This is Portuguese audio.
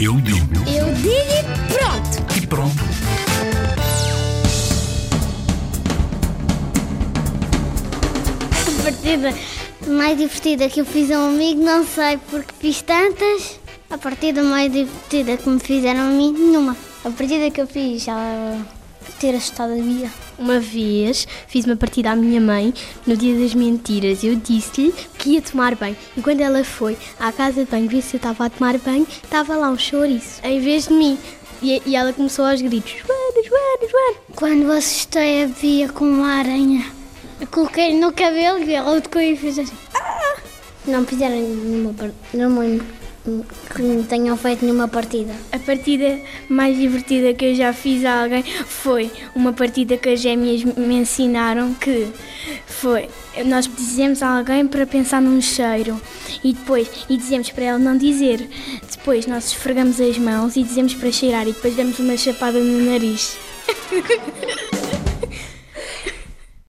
Eu digo Eu digo e pronto. e pronto. A partida mais divertida que eu fiz a um amigo, não sei porque fiz tantas. A partida mais divertida que me fizeram a mim, nenhuma. A partida que eu fiz, já ter assustado a vida. Uma vez fiz uma partida à minha mãe no dia das mentiras. Eu disse-lhe que ia tomar banho. E quando ela foi à casa de banho ver se eu estava a tomar banho, estava lá um chouriço em vez de mim. E, e ela começou aos gritos: Joana, Joana, Joana. Quando assustei a Bia com uma aranha, eu coloquei no cabelo e ela tocou e fez assim. "Ah!" Não fizeram nenhuma. Não me que não tenham feito nenhuma partida. A partida mais divertida que eu já fiz a alguém foi uma partida que as gêmeas me ensinaram que foi nós dizemos a alguém para pensar num cheiro e depois e dizemos para ela não dizer. Depois nós esfregamos as mãos e dizemos para cheirar e depois damos uma chapada no nariz.